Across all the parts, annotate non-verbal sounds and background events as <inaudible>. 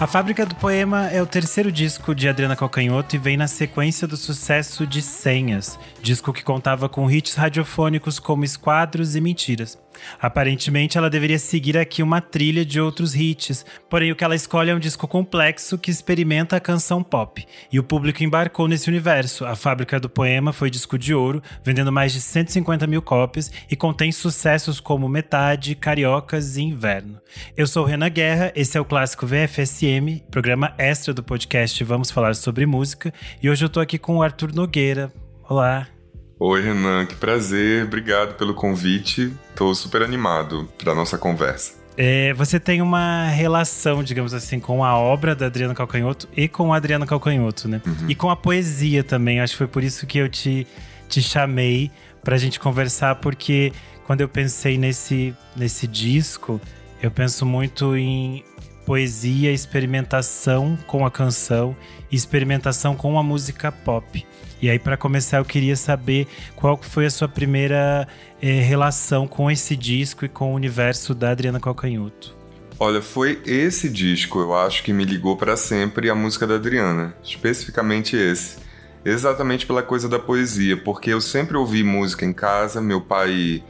A Fábrica do Poema é o terceiro disco de Adriana Calcanhoto e vem na sequência do sucesso de Senhas, disco que contava com hits radiofônicos como Esquadros e Mentiras. Aparentemente, ela deveria seguir aqui uma trilha de outros hits, porém o que ela escolhe é um disco complexo que experimenta a canção pop. E o público embarcou nesse universo. A Fábrica do Poema foi disco de ouro, vendendo mais de 150 mil cópias e contém sucessos como Metade, Cariocas e Inverno. Eu sou Renan Guerra, esse é o Clássico VFSM, programa extra do podcast Vamos Falar Sobre Música, e hoje eu tô aqui com o Arthur Nogueira. Olá! Oi, Renan, que prazer, obrigado pelo convite. Estou super animado para nossa conversa. É, você tem uma relação, digamos assim, com a obra da Adriana Calcanhoto e com a Adriana Calcanhoto, né? Uhum. E com a poesia também. Acho que foi por isso que eu te, te chamei para a gente conversar, porque quando eu pensei nesse, nesse disco, eu penso muito em poesia, experimentação com a canção e experimentação com a música pop. E aí, para começar, eu queria saber qual foi a sua primeira eh, relação com esse disco e com o universo da Adriana Calcanhoto. Olha, foi esse disco, eu acho, que me ligou para sempre a música da Adriana, especificamente esse. Exatamente pela coisa da poesia, porque eu sempre ouvi música em casa, meu pai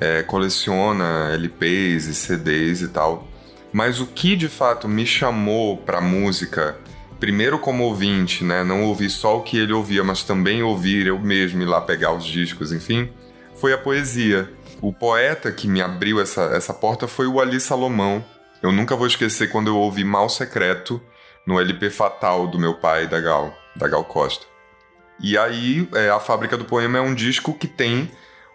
é, coleciona LPs e CDs e tal. Mas o que de fato me chamou para música primeiro como ouvinte, né? Não ouvir só o que ele ouvia, mas também ouvir eu mesmo ir lá pegar os discos, enfim, foi a poesia. O poeta que me abriu essa, essa porta foi o Ali Salomão. Eu nunca vou esquecer quando eu ouvi Mal Secreto no LP Fatal do meu pai, da Gal, da Gal Costa. E aí, é, a Fábrica do Poema é um disco que tem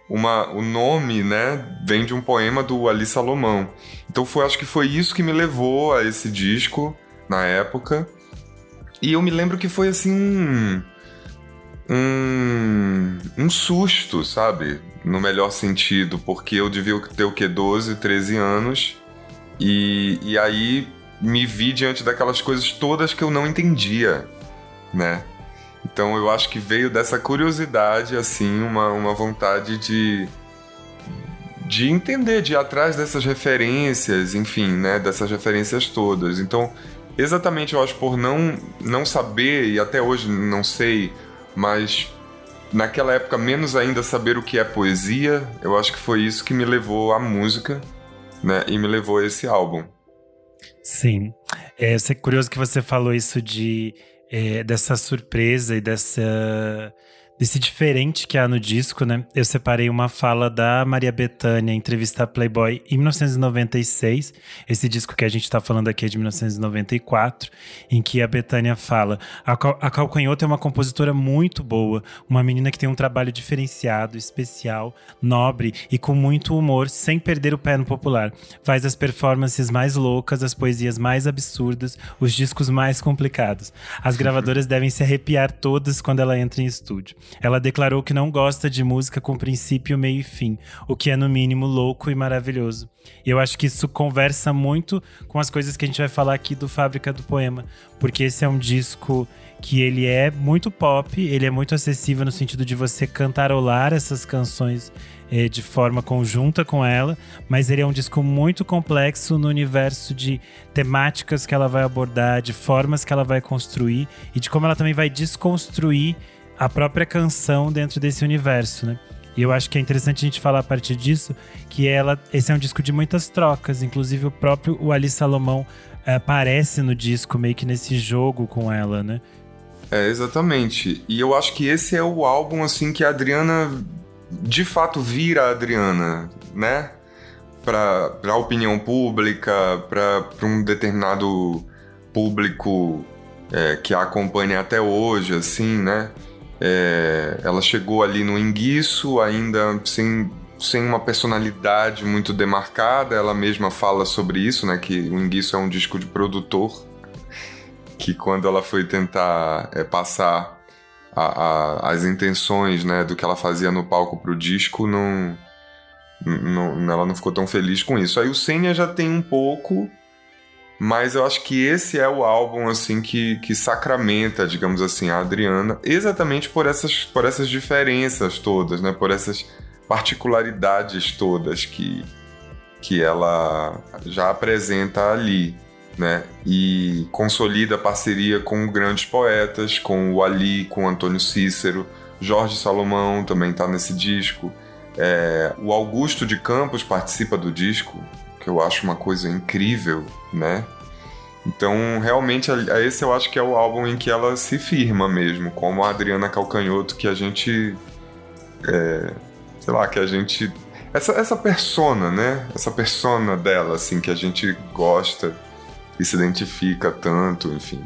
uma, o nome, né, vem de um poema do Ali Salomão. Então foi, acho que foi isso que me levou a esse disco na época. E eu me lembro que foi assim. Um, um, um susto, sabe? No melhor sentido, porque eu devia ter o quê? 12, 13 anos. E, e aí me vi diante daquelas coisas todas que eu não entendia, né? Então eu acho que veio dessa curiosidade, assim, uma, uma vontade de, de entender, de ir atrás dessas referências, enfim, né? Dessas referências todas. Então Exatamente, eu acho, por não, não saber, e até hoje não sei, mas naquela época menos ainda saber o que é poesia, eu acho que foi isso que me levou à música, né? E me levou a esse álbum. Sim. É, é curioso que você falou isso de é, dessa surpresa e dessa desse diferente que há no disco, né? Eu separei uma fala da Maria Bethânia, entrevista a Playboy em 1996. Esse disco que a gente tá falando aqui é de 1994, em que a Bethânia fala: a, Cal a Calcanhoto é uma compositora muito boa, uma menina que tem um trabalho diferenciado, especial, nobre e com muito humor, sem perder o pé no popular. Faz as performances mais loucas, as poesias mais absurdas, os discos mais complicados. As <laughs> gravadoras devem se arrepiar todas quando ela entra em estúdio. Ela declarou que não gosta de música com princípio, meio e fim, o que é no mínimo louco e maravilhoso. E eu acho que isso conversa muito com as coisas que a gente vai falar aqui do Fábrica do Poema, porque esse é um disco que ele é muito pop, ele é muito acessível no sentido de você cantarolar essas canções eh, de forma conjunta com ela, mas ele é um disco muito complexo no universo de temáticas que ela vai abordar, de formas que ela vai construir e de como ela também vai desconstruir a própria canção dentro desse universo, né? E eu acho que é interessante a gente falar a partir disso que ela, esse é um disco de muitas trocas, inclusive o próprio o Ali Salomão eh, aparece no disco meio que nesse jogo com ela, né? É, exatamente. E eu acho que esse é o álbum assim que a Adriana de fato vira a Adriana, né? Para a opinião pública, para um determinado público é, que a acompanha até hoje, assim, né? É, ela chegou ali no enguiço, ainda sem, sem uma personalidade muito demarcada. Ela mesma fala sobre isso, né? Que o enguiço é um disco de produtor. Que quando ela foi tentar é, passar a, a, as intenções né, do que ela fazia no palco pro disco, não, não, ela não ficou tão feliz com isso. Aí o Senha já tem um pouco mas eu acho que esse é o álbum assim que, que sacramenta, digamos assim, a Adriana, exatamente por essas, por essas diferenças todas, né? Por essas particularidades todas que, que ela já apresenta ali. né? E consolida a parceria com grandes poetas, com o Ali, com o Antônio Cícero, Jorge Salomão também está nesse disco. É, o Augusto de Campos participa do disco, que eu acho uma coisa incrível, né? Então, realmente, esse eu acho que é o álbum em que ela se firma mesmo, como a Adriana Calcanhoto, que a gente. É, sei lá, que a gente. Essa, essa persona, né? Essa persona dela, assim, que a gente gosta e se identifica tanto, enfim.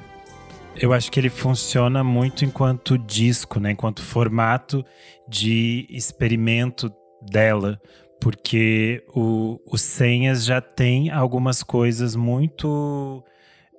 Eu acho que ele funciona muito enquanto disco, né? Enquanto formato de experimento dela, porque o, o Senhas já tem algumas coisas muito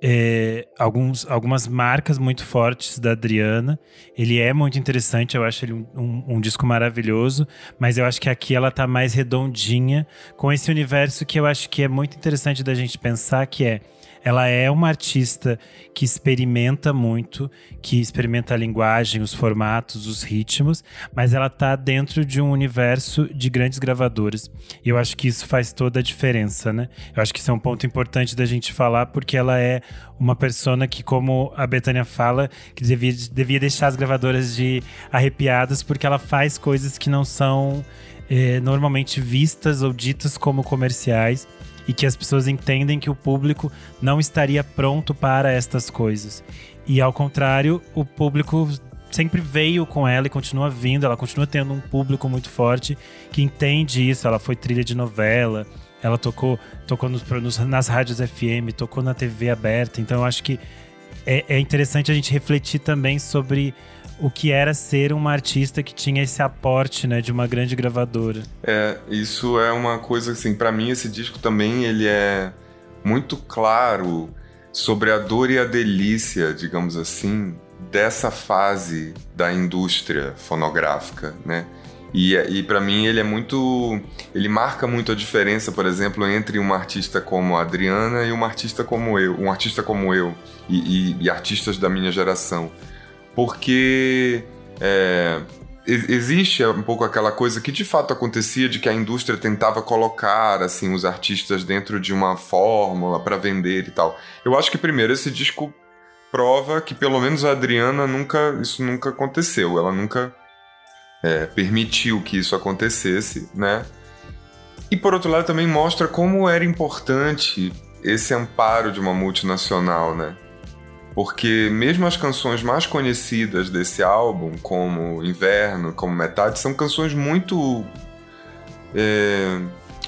é, alguns, algumas marcas muito fortes da Adriana. Ele é muito interessante, eu acho ele um, um, um, disco maravilhoso, mas eu acho que aqui ela tá mais redondinha com esse universo que eu acho que é muito interessante da gente pensar, que é ela é uma artista que experimenta muito, que experimenta a linguagem, os formatos, os ritmos, mas ela está dentro de um universo de grandes gravadoras. E eu acho que isso faz toda a diferença, né? Eu acho que isso é um ponto importante da gente falar, porque ela é uma persona que, como a Betânia fala, que devia, devia deixar as gravadoras de arrepiadas, porque ela faz coisas que não são eh, normalmente vistas ou ditas como comerciais e que as pessoas entendem que o público não estaria pronto para estas coisas. E ao contrário, o público sempre veio com ela e continua vindo, ela continua tendo um público muito forte que entende isso. Ela foi trilha de novela, ela tocou, tocou nos, nos, nas rádios FM, tocou na TV aberta. Então eu acho que é, é interessante a gente refletir também sobre o que era ser uma artista que tinha esse aporte, né, de uma grande gravadora. É, isso é uma coisa assim, para mim esse disco também ele é muito claro sobre a dor e a delícia, digamos assim, dessa fase da indústria fonográfica, né? E, e para mim ele é muito. Ele marca muito a diferença, por exemplo, entre uma artista como a Adriana e uma artista como eu, um artista como eu e, e, e artistas da minha geração porque é, existe um pouco aquela coisa que de fato acontecia de que a indústria tentava colocar assim os artistas dentro de uma fórmula para vender e tal. Eu acho que primeiro esse disco prova que pelo menos a Adriana nunca isso nunca aconteceu. Ela nunca é, permitiu que isso acontecesse, né? E por outro lado também mostra como era importante esse amparo de uma multinacional, né? Porque mesmo as canções mais conhecidas desse álbum, como Inverno, como Metade, são canções muito é,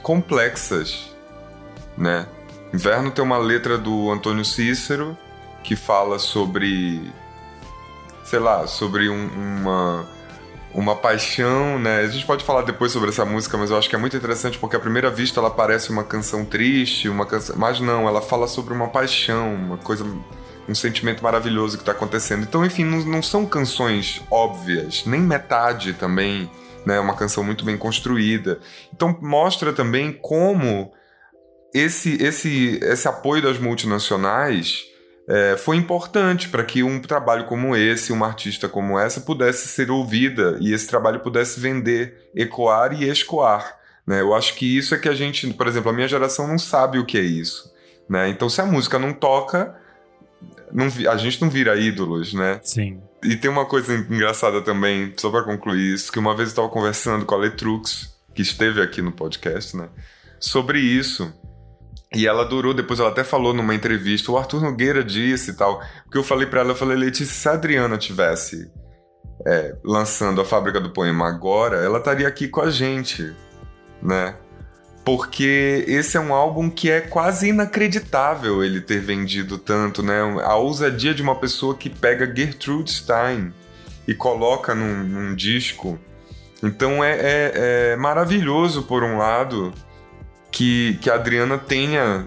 complexas, né? Inverno tem uma letra do Antônio Cícero que fala sobre, sei lá, sobre um, uma uma paixão, né? A gente pode falar depois sobre essa música, mas eu acho que é muito interessante porque à primeira vista ela parece uma canção triste, uma canção, mas não, ela fala sobre uma paixão, uma coisa um sentimento maravilhoso que está acontecendo. Então, enfim, não, não, são canções óbvias, nem metade também, né? É uma canção muito bem construída. Então, mostra também como esse, esse, esse apoio das multinacionais é, foi importante para que um trabalho como esse, uma artista como essa, pudesse ser ouvida e esse trabalho pudesse vender, ecoar e escoar. Né? Eu acho que isso é que a gente, por exemplo, a minha geração não sabe o que é isso. Né? Então, se a música não toca, não, a gente não vira ídolos, né? Sim. E tem uma coisa engraçada também, só para concluir isso, que uma vez eu estava conversando com a Letrux, que esteve aqui no podcast, né? Sobre isso. E ela durou, depois ela até falou numa entrevista, o Arthur Nogueira disse e tal. Porque eu falei para ela, eu falei, Letícia, se a Adriana tivesse é, lançando a Fábrica do Poema agora, ela estaria aqui com a gente, né? Porque esse é um álbum que é quase inacreditável ele ter vendido tanto, né? A ousadia de uma pessoa que pega Gertrude Stein e coloca num, num disco. Então é, é, é, maravilhoso, por um lado, que, que a Adriana tenha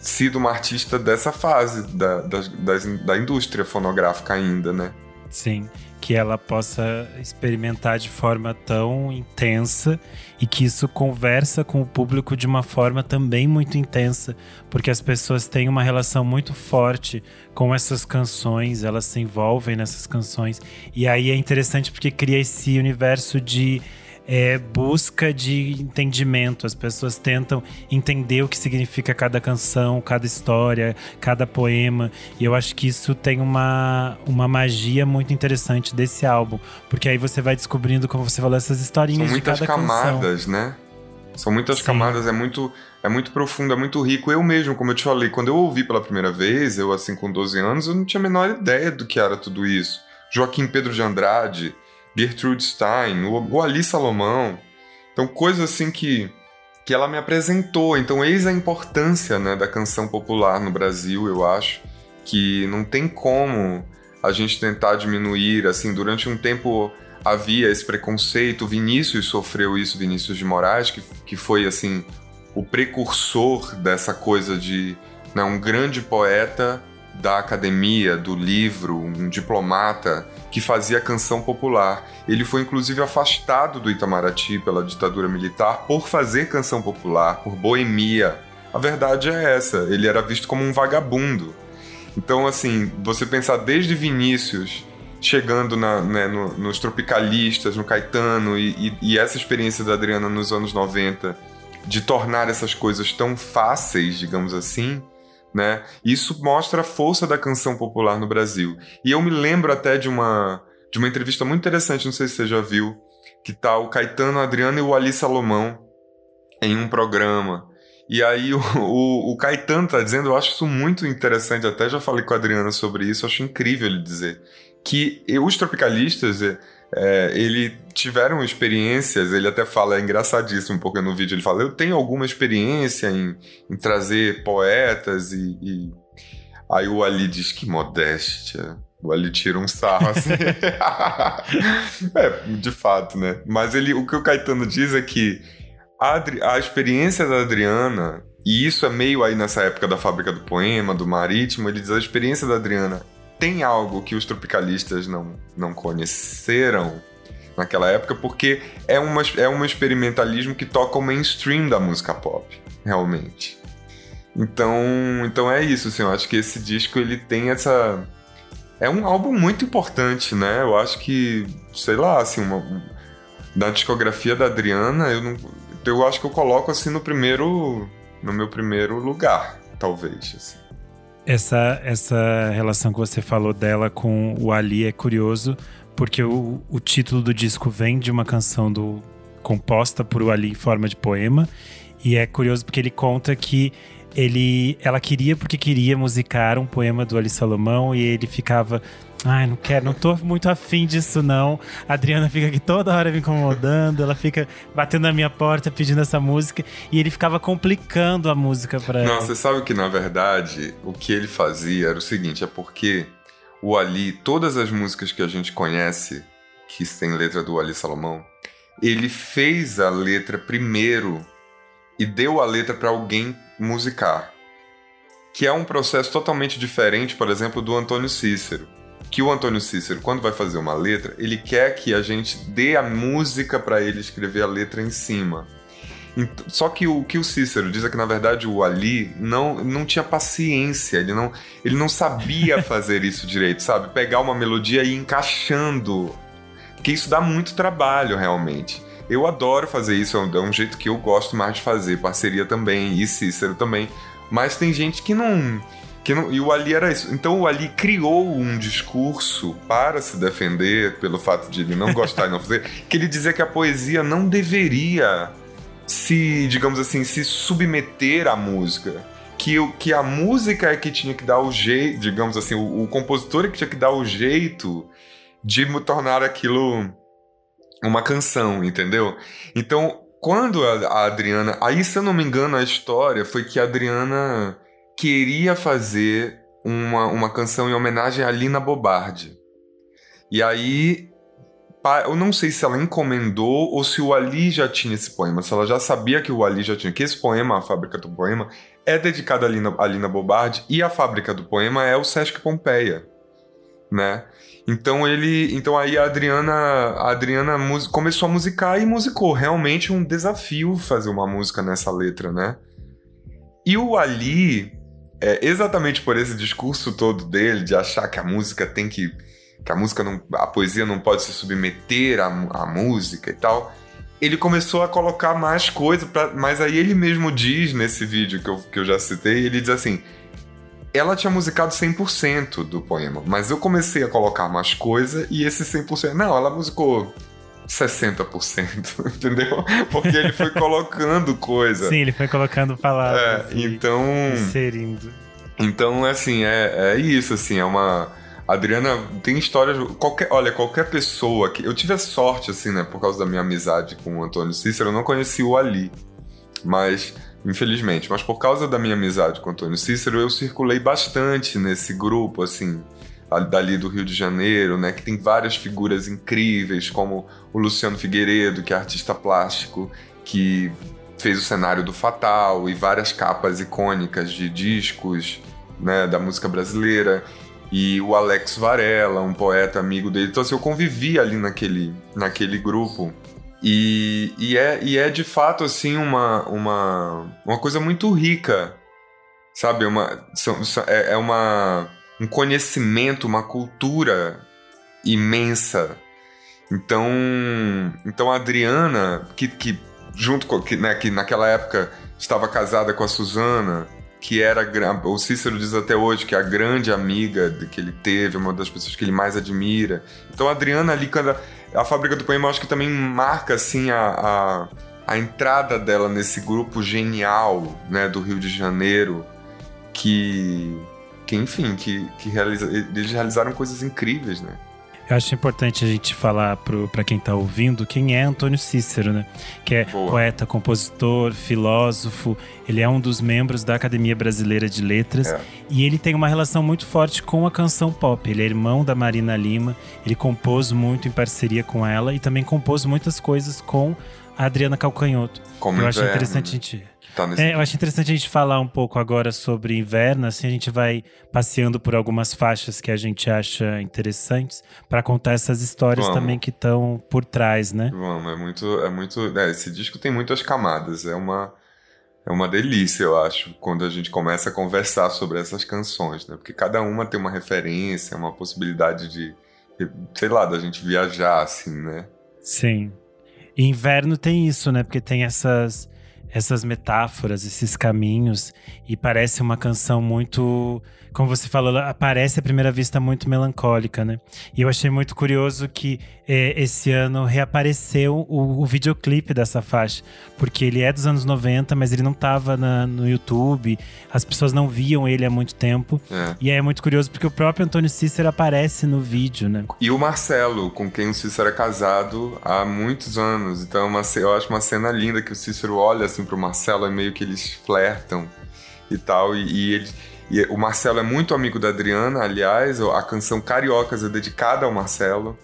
sido uma artista dessa fase da, da, da, da indústria fonográfica ainda, né? Sim que ela possa experimentar de forma tão intensa e que isso conversa com o público de uma forma também muito intensa, porque as pessoas têm uma relação muito forte com essas canções, elas se envolvem nessas canções. E aí é interessante porque cria esse universo de é busca de entendimento. As pessoas tentam entender o que significa cada canção, cada história, cada poema. E eu acho que isso tem uma, uma magia muito interessante desse álbum. Porque aí você vai descobrindo, como você falou, essas historinhas São muitas de cada camadas, canção. né? São muitas Sim. camadas, é muito, é muito profundo, é muito rico. Eu mesmo, como eu te falei, quando eu ouvi pela primeira vez, eu assim com 12 anos, eu não tinha a menor ideia do que era tudo isso. Joaquim Pedro de Andrade, Gertrude Stein, o, Ali Salomão. Então, coisas assim que, que ela me apresentou. Então, eis a importância né, da canção popular no Brasil, eu acho. Que não tem como a gente tentar diminuir. Assim, durante um tempo havia esse preconceito. Vinícius sofreu isso, Vinícius de Moraes, que, que foi assim o precursor dessa coisa de né, um grande poeta da academia, do livro, um diplomata que fazia canção popular. Ele foi inclusive afastado do Itamaraty pela ditadura militar por fazer canção popular, por boemia. A verdade é essa, ele era visto como um vagabundo. Então, assim, você pensar desde Vinícius chegando na, né, no, nos tropicalistas, no Caetano, e, e, e essa experiência da Adriana nos anos 90 de tornar essas coisas tão fáceis, digamos assim, né? Isso mostra a força da canção popular no Brasil. E eu me lembro até de uma de uma entrevista muito interessante, não sei se você já viu, que tá o Caetano, a Adriana e o Ali Salomão em um programa. E aí o, <laughs> o, o, Caetano tá dizendo, eu acho isso muito interessante, até já falei com a Adriana sobre isso, acho incrível ele dizer que os tropicalistas é, ele tiveram experiências, ele até fala, é engraçadíssimo, porque no vídeo ele fala, eu tenho alguma experiência em, em trazer poetas e, e, Aí o Ali diz que modéstia. O Ali tira um sarro assim. <laughs> é, de fato, né? Mas ele, o que o Caetano diz é que a, Adri, a experiência da Adriana, e isso é meio aí nessa época da fábrica do poema, do marítimo, ele diz a experiência da Adriana tem algo que os tropicalistas não, não conheceram naquela época, porque é, uma, é um experimentalismo que toca o mainstream da música pop, realmente. Então, então é isso, assim, eu acho que esse disco ele tem essa é um álbum muito importante, né? Eu acho que, sei lá, assim, uma da discografia da Adriana, eu não eu acho que eu coloco assim no primeiro no meu primeiro lugar, talvez, assim. Essa, essa relação que você falou dela com o Ali é curioso, porque o, o título do disco vem de uma canção do, composta por o Ali em forma de poema. E é curioso porque ele conta que ele, ela queria porque queria musicar um poema do Ali Salomão e ele ficava Ai, não quero, não tô muito afim disso, não. A Adriana fica aqui toda hora me incomodando, ela fica batendo na minha porta pedindo essa música e ele ficava complicando a música pra ela. Não, você sabe que na verdade o que ele fazia era o seguinte: é porque o Ali, todas as músicas que a gente conhece, que tem letra do Ali Salomão, ele fez a letra primeiro e deu a letra para alguém musicar. Que é um processo totalmente diferente, por exemplo, do Antônio Cícero que o Antônio Cícero, quando vai fazer uma letra, ele quer que a gente dê a música para ele escrever a letra em cima. Só que o que o Cícero diz é que, na verdade, o Ali não, não tinha paciência, ele não, ele não sabia <laughs> fazer isso direito, sabe? Pegar uma melodia e ir encaixando. Porque isso dá muito trabalho, realmente. Eu adoro fazer isso, é um jeito que eu gosto mais de fazer, parceria também, e Cícero também. Mas tem gente que não que não, e o Ali era isso. Então o Ali criou um discurso para se defender pelo fato de ele não gostar e não fazer, <laughs> que ele dizia que a poesia não deveria se, digamos assim, se submeter à música. Que, que a música é que tinha que dar o jeito, digamos assim, o, o compositor é que tinha que dar o jeito de tornar aquilo uma canção, entendeu? Então, quando a, Adriana. Aí, se eu não me engano, a história foi que a Adriana queria fazer uma, uma canção em homenagem a Lina Bobardi. E aí, eu não sei se ela encomendou ou se o Ali já tinha esse poema, se ela já sabia que o Ali já tinha, que esse poema, A Fábrica do Poema, é dedicado a Lina, a Lina Bobardi e a Fábrica do Poema é o Sesc Pompeia, né? Então ele, então aí a Adriana, a Adriana começou a musicar e musicou, realmente um desafio fazer uma música nessa letra, né? E o Ali, é, exatamente por esse discurso todo dele de achar que a música tem que que a música não, a poesia não pode se submeter à, à música e tal. ele começou a colocar mais coisa, pra, mas aí ele mesmo diz nesse vídeo que eu, que eu já citei, ele diz assim, ela tinha musicado 100% do poema, mas eu comecei a colocar mais coisa e esse 100%, não, ela musicou 60%, <laughs> entendeu? Porque ele foi colocando coisa. Sim, ele foi colocando palavras. É, então. Inserindo. Então, assim, é, é isso, assim, é uma. Adriana tem histórias. Qualquer, olha, qualquer pessoa que. Eu tive a sorte, assim, né, por causa da minha amizade com o Antônio Cícero, eu não conheci o Ali. Mas, infelizmente, mas por causa da minha amizade com Antônio Cícero, eu circulei bastante nesse grupo, assim, dali do Rio de Janeiro, né, que tem várias figuras incríveis, como o Luciano Figueiredo, que é artista plástico, que fez o cenário do Fatal e várias capas icônicas de discos né, da música brasileira. E o Alex Varela, um poeta amigo dele. Então, assim, eu convivi ali naquele, naquele grupo. E, e, é, e é de fato, assim, uma, uma, uma coisa muito rica, sabe? Uma, é, é uma um conhecimento, uma cultura imensa. Então, então a Adriana, que, que junto com que, né, que naquela época estava casada com a Suzana, que era o Cícero diz até hoje que é a grande amiga que ele teve, uma das pessoas que ele mais admira. Então a Adriana ali quando a, a fábrica do poema acho que também marca assim a, a, a entrada dela nesse grupo genial, né, do Rio de Janeiro, que que enfim, que, que realiza, eles realizaram coisas incríveis, né? Eu acho importante a gente falar para quem está ouvindo quem é Antônio Cícero, né? Que é Boa. poeta, compositor, filósofo. Ele é um dos membros da Academia Brasileira de Letras é. e ele tem uma relação muito forte com a canção pop. Ele é irmão da Marina Lima. Ele compôs muito em parceria com ela e também compôs muitas coisas com a Adriana Calcanhoto. Como eu acho interessante a gente Tá nesse... é, eu acho interessante a gente falar um pouco agora sobre inverno, assim a gente vai passeando por algumas faixas que a gente acha interessantes para contar essas histórias Vamos. também que estão por trás, né? Vamos, é muito, é muito, é, esse disco tem muitas camadas, é uma é uma delícia, eu acho, quando a gente começa a conversar sobre essas canções, né? Porque cada uma tem uma referência, uma possibilidade de, sei lá, da gente viajar assim, né? Sim. E inverno tem isso, né? Porque tem essas essas metáforas, esses caminhos, e parece uma canção muito como você falou, ela aparece à primeira vista muito melancólica, né? E eu achei muito curioso que é, esse ano reapareceu o, o, videoclipe dessa faixa, porque ele é dos anos 90, mas ele não estava no YouTube, as pessoas não viam ele há muito tempo. É. E aí é muito curioso porque o próprio Antônio Cícero aparece no vídeo, né? E o Marcelo, com quem o Cícero é casado há muitos anos. Então é uma, eu acho uma cena linda que o Cícero olha assim pro Marcelo, é meio que eles flertam e tal, e, e ele e o Marcelo é muito amigo da Adriana, aliás, a canção Cariocas é dedicada ao Marcelo.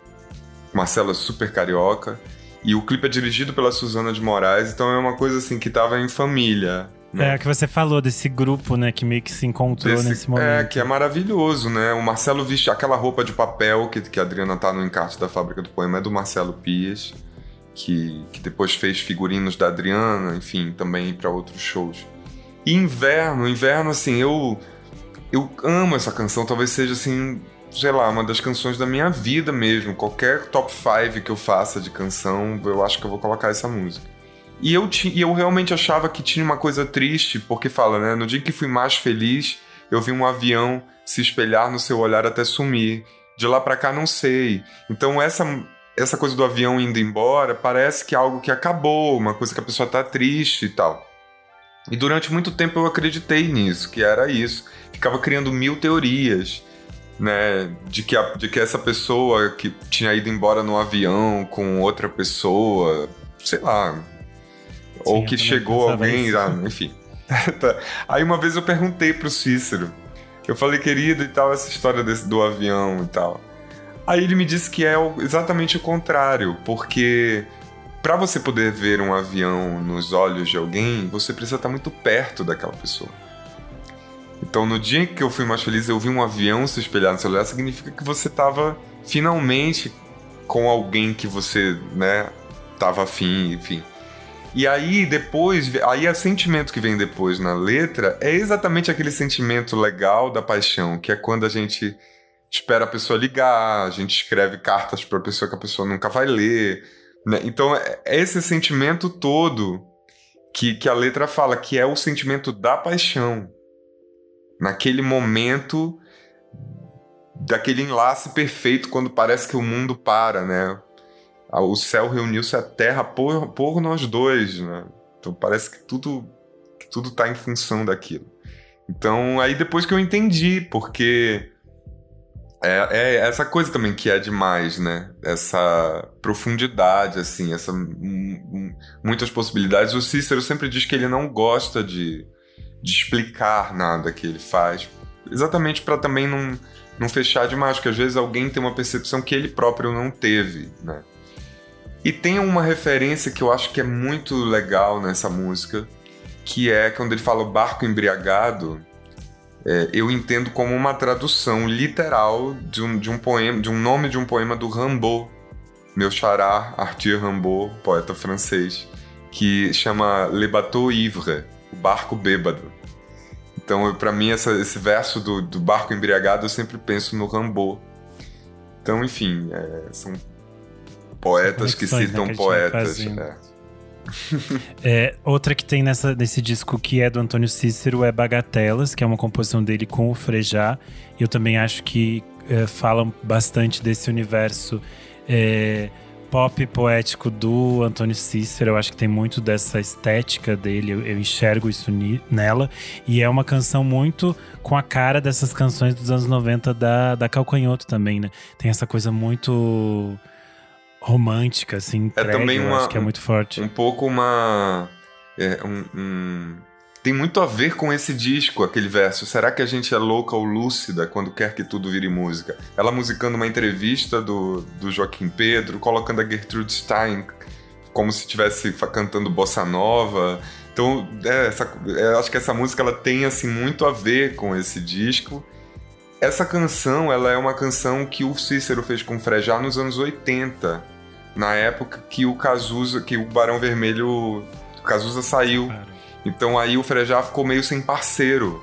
O Marcelo é super carioca. E o clipe é dirigido pela Suzana de Moraes, então é uma coisa assim que tava em família. Né? É, que você falou desse grupo, né, que meio que se encontrou Desse, nesse momento. É, que é maravilhoso, né? O Marcelo veste aquela roupa de papel que, que a Adriana tá no encarte da Fábrica do Poema, é do Marcelo Pias, que, que depois fez figurinos da Adriana, enfim, também para outros shows. E inverno, inverno, assim, eu eu amo essa canção, talvez seja assim, sei lá, uma das canções da minha vida mesmo. Qualquer top 5 que eu faça de canção, eu acho que eu vou colocar essa música. E eu, e eu realmente achava que tinha uma coisa triste, porque fala, né? No dia que fui mais feliz, eu vi um avião se espelhar no seu olhar até sumir. De lá para cá, não sei. Então, essa, essa coisa do avião indo embora parece que é algo que acabou, uma coisa que a pessoa tá triste e tal. E durante muito tempo eu acreditei nisso, que era isso. Ficava criando mil teorias, né? De que, a, de que essa pessoa que tinha ido embora no avião com outra pessoa, sei lá. Sim, ou que chegou alguém, ah, enfim. <laughs> Tá. Aí uma vez eu perguntei pro Cícero. Eu falei, querido, e tal, essa história desse, do avião e tal. Aí ele me disse que é exatamente o contrário, porque para você poder ver um avião nos olhos de alguém, você precisa estar muito perto daquela pessoa. Então, no dia que eu fui mais feliz, eu vi um avião se espelhar no seu olhar, significa que você estava finalmente com alguém que você, né, afim, enfim. E aí depois, aí o sentimento que vem depois na letra é exatamente aquele sentimento legal da paixão, que é quando a gente espera a pessoa ligar, a gente escreve cartas para a pessoa que a pessoa nunca vai ler, Né? Então, é, é esse sentimento todo que, que a letra fala, que é o sentimento da paixão. Naquele momento daquele enlace perfeito quando parece que o mundo para, né? O céu reuniu-se à terra por, por nós dois, né? Então parece que tudo que tudo tá em função daquilo. Então aí depois que eu entendi, porque é, é, essa coisa também que é demais, né? Essa profundidade, assim, essa muitas possibilidades. O Cícero sempre diz que ele não gosta de, de explicar nada que ele faz, exatamente para também não, não fechar demais, porque às vezes alguém tem uma percepção que ele próprio não teve, né? E tem uma referência que eu acho que é muito legal nessa música, que é quando ele fala o barco embriagado, é, eu entendo como uma tradução literal de um, de um poema, de um nome de um poema do Rimbaud, meu xará, Arthur Rimbaud, poeta francês, que chama Le Bateau Ivre, o barco bêbado. Então, para mim, essa, esse verso do, do, barco embriagado, eu sempre penso no Rimbaud. Então, enfim, é, são poetas que né, citam né, que poetas. É. é, outra que tem nessa, nesse disco que é do Antônio Cícero é Bagatelas, que é uma composição dele com o Frejá. Eu também acho que é, falam bastante desse universo é, pop poético do Antônio Cícero. Eu acho que tem muito dessa estética dele, eu, eu enxergo isso nela. E é uma canção muito com a cara dessas canções dos anos 90 da, da Calcanhoto também, né? Tem essa coisa muito romântica, assim, é também uma, acho que é muito forte. Um pouco uma... É, um, um, tem muito a ver com esse disco, aquele verso. Será que a gente é louca ou lúcida quando quer que tudo vire música? Ela musicando uma entrevista do, do Joaquim Pedro, colocando a Gertrude Stein como se estivesse cantando bossa nova. Então, é, essa, é, acho que essa música ela tem assim muito a ver com esse disco. Essa canção, ela é uma canção que o Cícero fez com o Frejá nos anos 80 na época que o Cazuza, que o Barão Vermelho, o Cazuza saiu. Então aí o Frejá ficou meio sem parceiro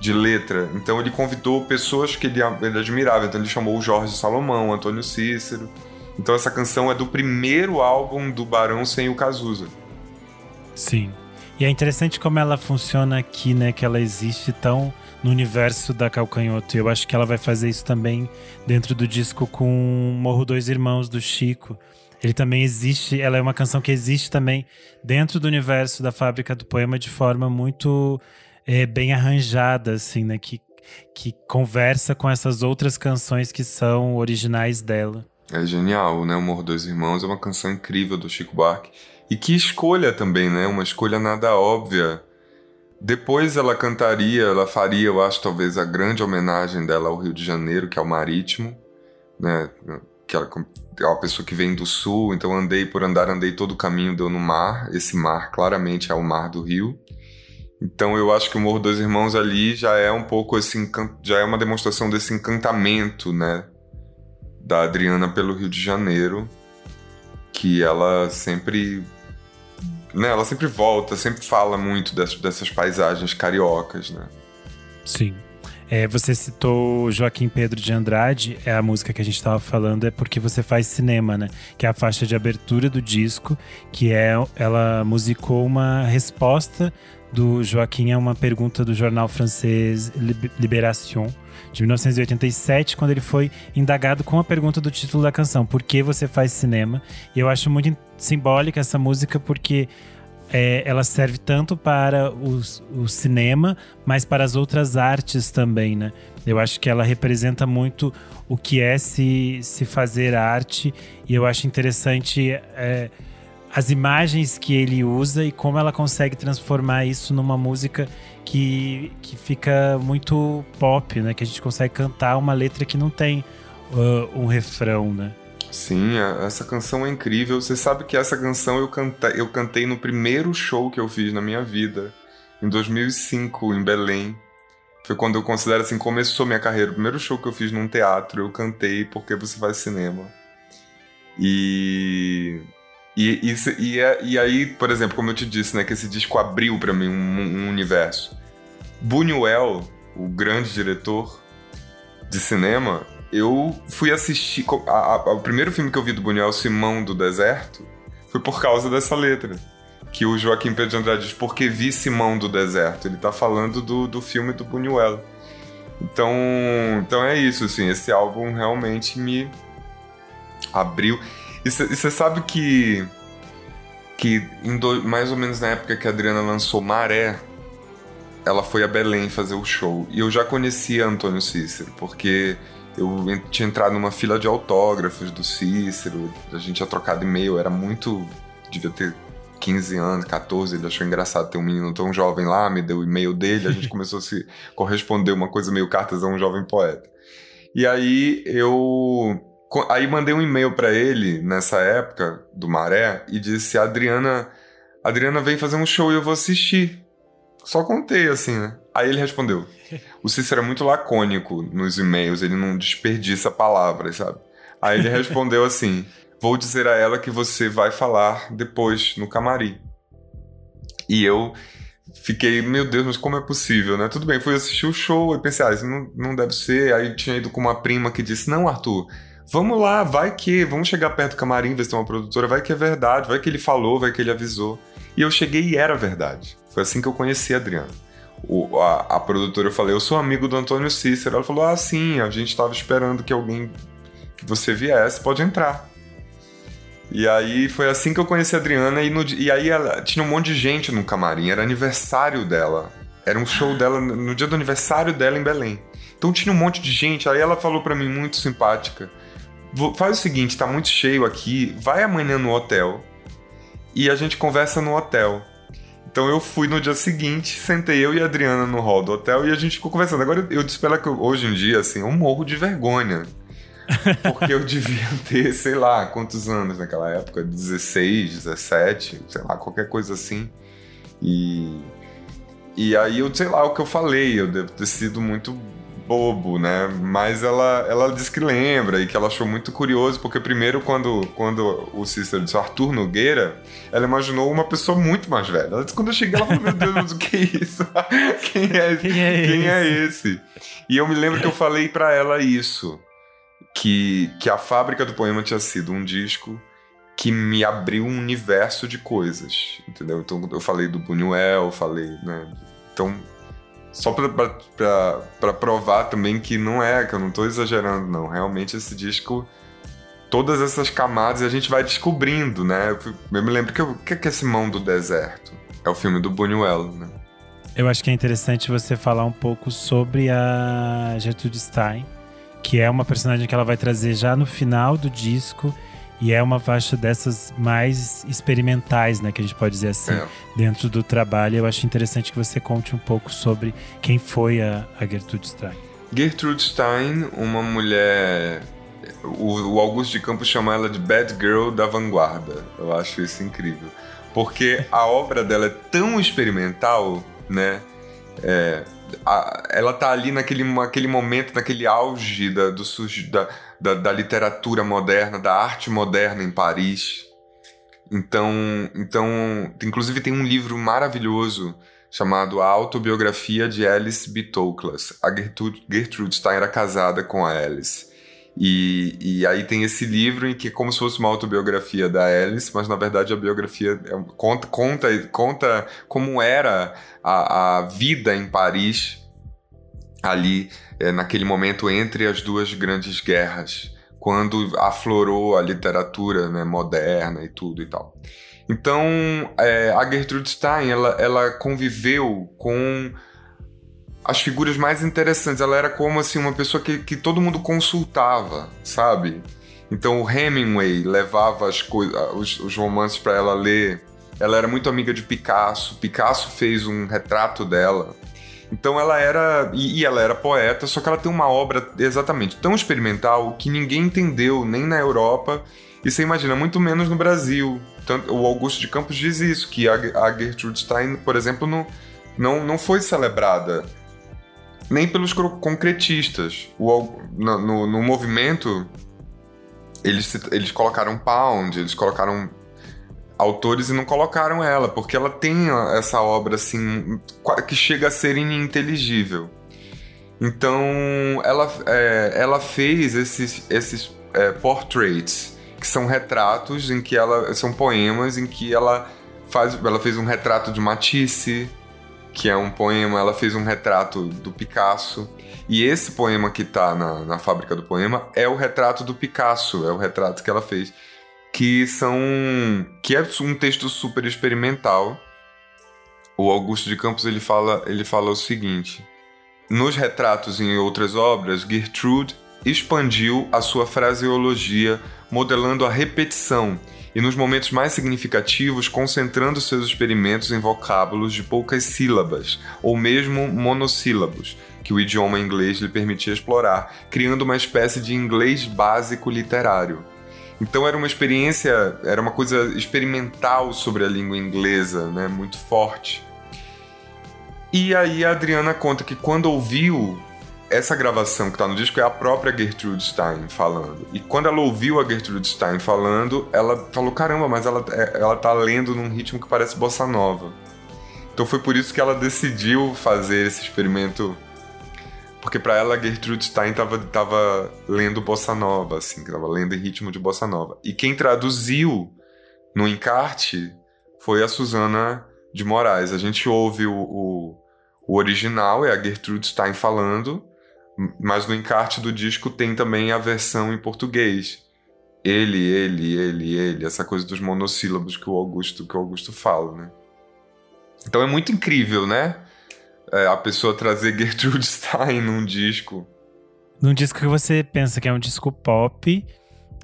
de letra. Então ele convidou pessoas que ele, ele admirava. Então ele chamou o Jorge Salomão, Antônio Cícero. Então essa canção é do primeiro álbum do Barão sem o Cazuza. Sim. E é interessante como ela funciona aqui, né? Que ela existe tão no universo da Calcanhoto. Eu acho que ela vai fazer isso também dentro do disco com Morro Dois Irmãos do Chico. Ele também existe, ela é uma canção que existe também dentro do universo da Fábrica do Poema de forma muito é, bem arranjada, assim, né? Que, que conversa com essas outras canções que são originais dela. É genial, né? O Morro Dois Irmãos é uma canção incrível do Chico Buarque. E que escolha também, né? Uma escolha nada óbvia. Depois ela cantaria, ela faria, eu acho, talvez a grande homenagem dela ao Rio de Janeiro, que é o Marítimo, né? Que ela é uma pessoa que vem do sul, então andei por andar, andei todo o caminho, deu no mar. Esse mar claramente é o mar do Rio. Então eu acho que o Morro dos Irmãos ali já é um pouco esse já é uma demonstração desse encantamento, né, da Adriana pelo Rio de Janeiro, que ela sempre né, ela sempre volta, sempre fala muito dessas, dessas paisagens cariocas, né? Sim. É, você citou Joaquim Pedro de Andrade, é a música que a gente estava falando, é porque você faz cinema, né? Que é a faixa de abertura do disco, que é ela musicou uma resposta do Joaquim a uma pergunta do jornal francês Libération de 1987, quando ele foi indagado com a pergunta do título da canção: Por que você faz cinema? E eu acho muito simbólica essa música porque é, ela serve tanto para o, o, cinema, mas para as outras artes também, né? Eu acho que ela representa muito o que é se, se fazer arte, e eu acho interessante é, as imagens que ele usa e como ela consegue transformar isso numa música que, que fica muito pop, né? Que a gente consegue cantar uma letra que não tem uh, um refrão, né? Sim, essa canção é incrível. Você sabe que essa canção eu cantei, eu cantei no primeiro show que eu fiz na minha vida, em 2005, em Belém. Foi quando eu considero assim, começou minha carreira. O primeiro show que eu fiz num teatro, eu cantei Porque Você Faz Cinema. E. E, e, e, é, e aí, por exemplo, como eu te disse, né, que esse disco abriu para mim um, um universo. Buñuel, o grande diretor de cinema, eu fui assistir. A, a, o primeiro filme que eu vi do Buñuel, Simão do Deserto, foi por causa dessa letra. Que o Joaquim Pedro de Andrade diz, porque vi Simão do Deserto. Ele tá falando do, do filme do Buñuel. Então, então é isso, assim, esse álbum realmente me abriu. E você sabe que, que do, mais ou menos na época que a Adriana lançou Maré, ela foi a Belém fazer o show. E eu já conhecia Antônio Cícero, porque eu tinha entrado numa fila de autógrafos do Cícero, a gente tinha trocado e-mail, era muito. devia ter 15 anos, 14, ele achou engraçado ter um menino tão jovem lá, me deu o e-mail dele, a gente <laughs> começou a se corresponder uma coisa meio cartas a um jovem poeta. E aí eu aí mandei um e-mail para ele nessa época do Maré e disse: "Adriana, Adriana vem fazer um show e eu vou assistir". Só contei assim, né? Aí ele respondeu. O Cícero é muito lacônico nos e-mails, ele não desperdiça palavras, sabe? Aí ele respondeu assim: Vou dizer a ela que você vai falar depois no camarim. E eu fiquei, meu Deus, mas como é possível, né? Tudo bem, fui assistir o show e pensei, ah, isso não, não deve ser. Aí tinha ido com uma prima que disse: Não, Arthur, vamos lá, vai que, vamos chegar perto do camarim, ver se tem uma produtora, vai que é verdade, vai que ele falou, vai que ele avisou. E eu cheguei e era verdade. Foi assim que eu conheci a Adriana. O, a, a, produtora, eu falei, eu sou amigo do Antônio Cícero. Ela falou, ah, sim, a gente estava esperando que alguém, que você viesse, pode entrar. E aí foi assim que eu conheci a Adriana. E, no, e aí ela, tinha um monte de gente no camarim. Era aniversário dela. Era um show dela no dia do aniversário dela em Belém. Então tinha um monte de gente. Aí ela falou para mim, muito simpática: Faz o seguinte, tá muito cheio aqui. Vai amanhã no hotel. E a gente conversa no hotel. Então eu fui no dia seguinte, sentei eu e a Adriana no hall do hotel e a gente ficou conversando. Agora eu disse pra ela que hoje em dia, assim, eu morro de vergonha <laughs> porque eu devia ter, sei lá, quantos anos naquela época? 16, 17, sei lá, qualquer coisa assim. E. E aí eu sei lá o que eu falei, eu devo ter sido muito bobo, né? Mas ela, ela disse que lembra e que ela achou muito curioso, porque primeiro, quando, quando o Cícero disse Arthur Nogueira, ela imaginou uma pessoa muito mais velha. Ela disse, quando eu cheguei, ela falou: Meu Deus, o que é isso? <laughs> Quem é, quem é, quem é esse? é esse? E eu me lembro que eu falei para ela isso que, que a Fábrica do Poema tinha sido um disco que me abriu um universo de coisas, entendeu? Então eu falei do Buñuel, falei, né? Então, só para provar também que não é, que eu não tô exagerando, não. Realmente esse disco, todas essas camadas a gente vai descobrindo, né? Eu me lembro que o que é esse Mão do Deserto? É o filme do Buñuel, né? Eu acho que é interessante você falar um pouco sobre a Gertrude Stein, que é uma personagem que ela vai trazer já no final do disco. E é uma faixa dessas mais experimentais, né? Que a gente pode dizer assim, é. dentro do trabalho. Eu acho interessante que você conte um pouco sobre quem foi a, a Gertrude Stein. Gertrude Stein, uma mulher. O, o Augusto de Campos chama ela de Bad Girl da vanguarda. Eu acho isso incrível. Porque a obra dela é tão experimental, né? É, a, ela tá ali naquele, naquele momento, naquele auge da, do, da, da, da, literatura moderna, da arte moderna em Paris. Então, então, inclusive tem um livro maravilhoso chamado A Autobiografia de Alice B. Toklas. A Gertrude, Gertrude Stein era casada com a Alice. E, e aí tem esse livro em que é como se fosse uma autobiografia da Alice, mas na verdade a biografia é, conta, conta, conta como era a, a vida em Paris ali é, naquele momento entre as duas grandes guerras, quando aflorou a literatura né, moderna e tudo e tal. Então, é, a Gertrude Stein, ela, ela conviveu com as figuras mais interessantes. Ela era como assim uma pessoa que, que todo mundo consultava, sabe? Então o Hemingway levava as os, os romances para ela ler. Ela era muito amiga de Picasso. Picasso fez um retrato dela. Então ela era. E, ela era poeta, só que ela tem uma obra exatamente tão experimental que ninguém entendeu, nem na Europa. E você imagina, muito menos no Brasil. Tanto, o Augusto de Campos diz isso, que a, a Gertrude Stein, por exemplo, não, não, não foi celebrada nem pelos concretistas. O, no, no, no movimento, eles, eles colocaram Pound, eles colocaram autores e não colocaram ela, porque ela tem essa obra assim que chega a ser ininteligível. Então, ela, é, ela fez esses, esses é, portraits, que são retratos em que ela. são poemas em que ela faz. Ela fez um retrato de Matisse, que é um poema, ela fez um retrato do Picasso. E esse poema que está na, na fábrica do poema é o retrato do Picasso, é o retrato que ela fez. Que são. que é um texto super experimental. O Augusto de Campos ele fala, ele fala o seguinte: nos retratos e em outras obras, Gertrude expandiu a sua fraseologia, modelando a repetição e, nos momentos mais significativos, concentrando seus experimentos em vocábulos de poucas sílabas, ou mesmo monossílabos, que o idioma inglês lhe permitia explorar, criando uma espécie de inglês básico literário. Então era uma experiência, era uma coisa experimental sobre a língua inglesa, né, muito forte. E aí a Adriana conta que quando ouviu essa gravação que tá no disco é a própria Gertrude Stein falando. E quando ela ouviu a Gertrude Stein falando, ela falou: caramba, mas ela, é, ela tá lendo num ritmo que parece bossa nova. Então foi por isso que ela decidiu fazer esse experimento. Porque para ela Gertrude Stein tava, tava lendo bossa nova, assim, tava lendo em ritmo de bossa nova. E quem traduziu no encarte foi a Susana de Moraes. A gente ouve o, o, o original, é a Gertrude Stein falando, mas no encarte do disco tem também a versão em português. Ele, ele, ele, ele, essa coisa dos monossílabos que o Augusto, que o Augusto fala, né? Então é muito incrível, né? É, a pessoa trazer <laughs> Gertrude Stein num disco. Num disco que você pensa que é um disco pop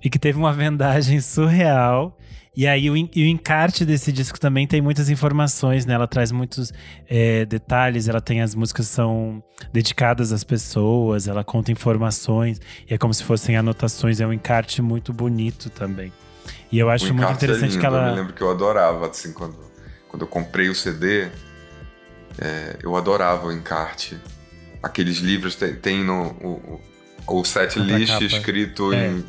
e que teve uma vendagem surreal e aí o, e o encarte desse disco também tem muitas informações, né? Ela traz muitos é, detalhes, ela tem as músicas são dedicadas às pessoas, ela conta informações, e é como se fossem anotações, é um encarte muito bonito também. E eu acho muito é interessante é lindo, que ela. Eu lembro que eu adorava, assim, quando, quando eu comprei o CD, é, eu adorava o encarte. Aqueles livros tem, tem no. O, o set list escrito é. em,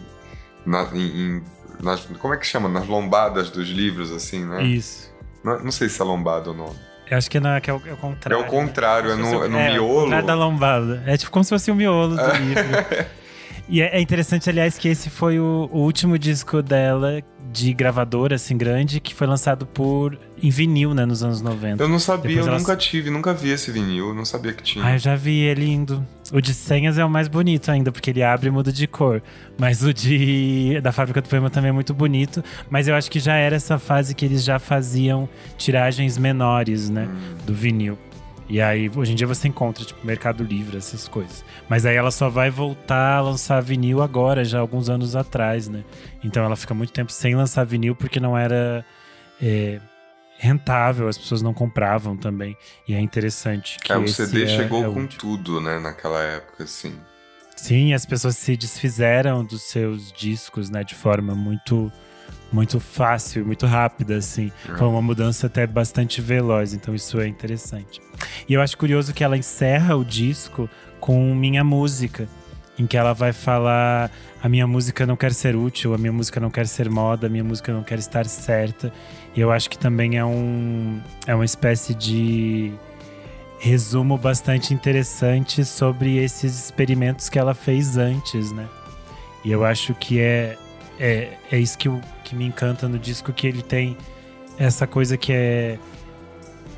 na, em, em nas, como é que chama? Nas lombadas dos livros, assim, né? Isso. Não, não sei se é lombada ou não. Eu acho que, não, é, que é, o, é o contrário. É o contrário, né? é no, é no é, miolo. É da lombada. É tipo como se fosse o miolo do <laughs> livro. E é, é interessante, aliás, que esse foi o, o último disco dela de gravadora, assim, grande, que foi lançado por em vinil, né, nos anos 90. Eu não sabia, Depois eu ela... nunca tive, nunca vi esse vinil, não sabia que tinha. Ah, eu já vi, é lindo. O de senhas é o mais bonito ainda, porque ele abre e muda de cor. Mas o de da Fábrica do Poema também é muito bonito. Mas eu acho que já era essa fase que eles já faziam tiragens menores, né, hum. do vinil. E aí, hoje em dia você encontra, tipo, Mercado Livre, essas coisas. Mas aí ela só vai voltar a lançar vinil agora, já alguns anos atrás, né? Então ela fica muito tempo sem lançar vinil porque não era é, rentável, as pessoas não compravam também. E é interessante que. É, o CD é, chegou é com último. tudo, né, naquela época, assim. Sim, as pessoas se desfizeram dos seus discos, né, de forma muito muito fácil, muito rápida, assim. É. Foi uma mudança até bastante veloz, então isso é interessante. E eu acho curioso que ela encerra o disco com Minha Música, em que ela vai falar: a minha música não quer ser útil, a minha música não quer ser moda, a minha música não quer estar certa. E eu acho que também é, um, é uma espécie de resumo bastante interessante sobre esses experimentos que ela fez antes, né? E eu acho que é, é, é isso que, que me encanta no disco, que ele tem essa coisa que é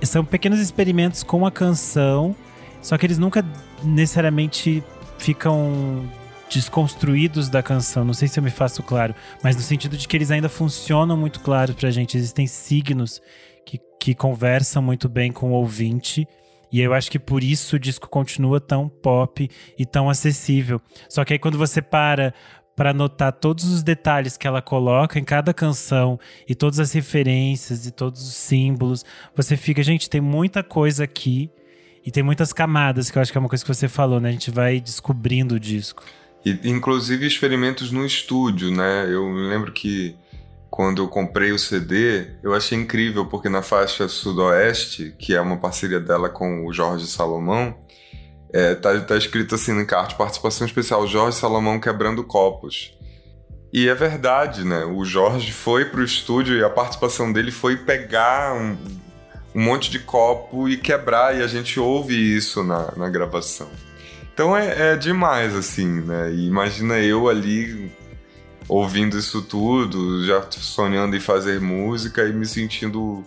são pequenos experimentos com a canção, só que eles nunca necessariamente ficam desconstruídos da canção. Não sei se eu me faço claro, mas no sentido de que eles ainda funcionam muito claro pra gente. Existem signos que, que conversam muito bem com o ouvinte. E eu acho que por isso o disco continua tão pop e tão acessível. Só que aí quando você para para notar todos os detalhes que ela coloca em cada canção e todas as referências e todos os símbolos. Você fica, gente, tem muita coisa aqui e tem muitas camadas, que eu acho que é uma coisa que você falou, né? A gente vai descobrindo o disco. E, inclusive experimentos no estúdio, né? Eu lembro que quando eu comprei o CD, eu achei incrível, porque na faixa Sudoeste, que é uma parceria dela com o Jorge Salomão, é, tá, tá escrito assim no encarte, participação especial, Jorge Salomão quebrando copos. E é verdade, né? O Jorge foi pro estúdio e a participação dele foi pegar um, um monte de copo e quebrar, e a gente ouve isso na, na gravação. Então é, é demais, assim, né? E imagina eu ali ouvindo isso tudo, já sonhando em fazer música e me sentindo,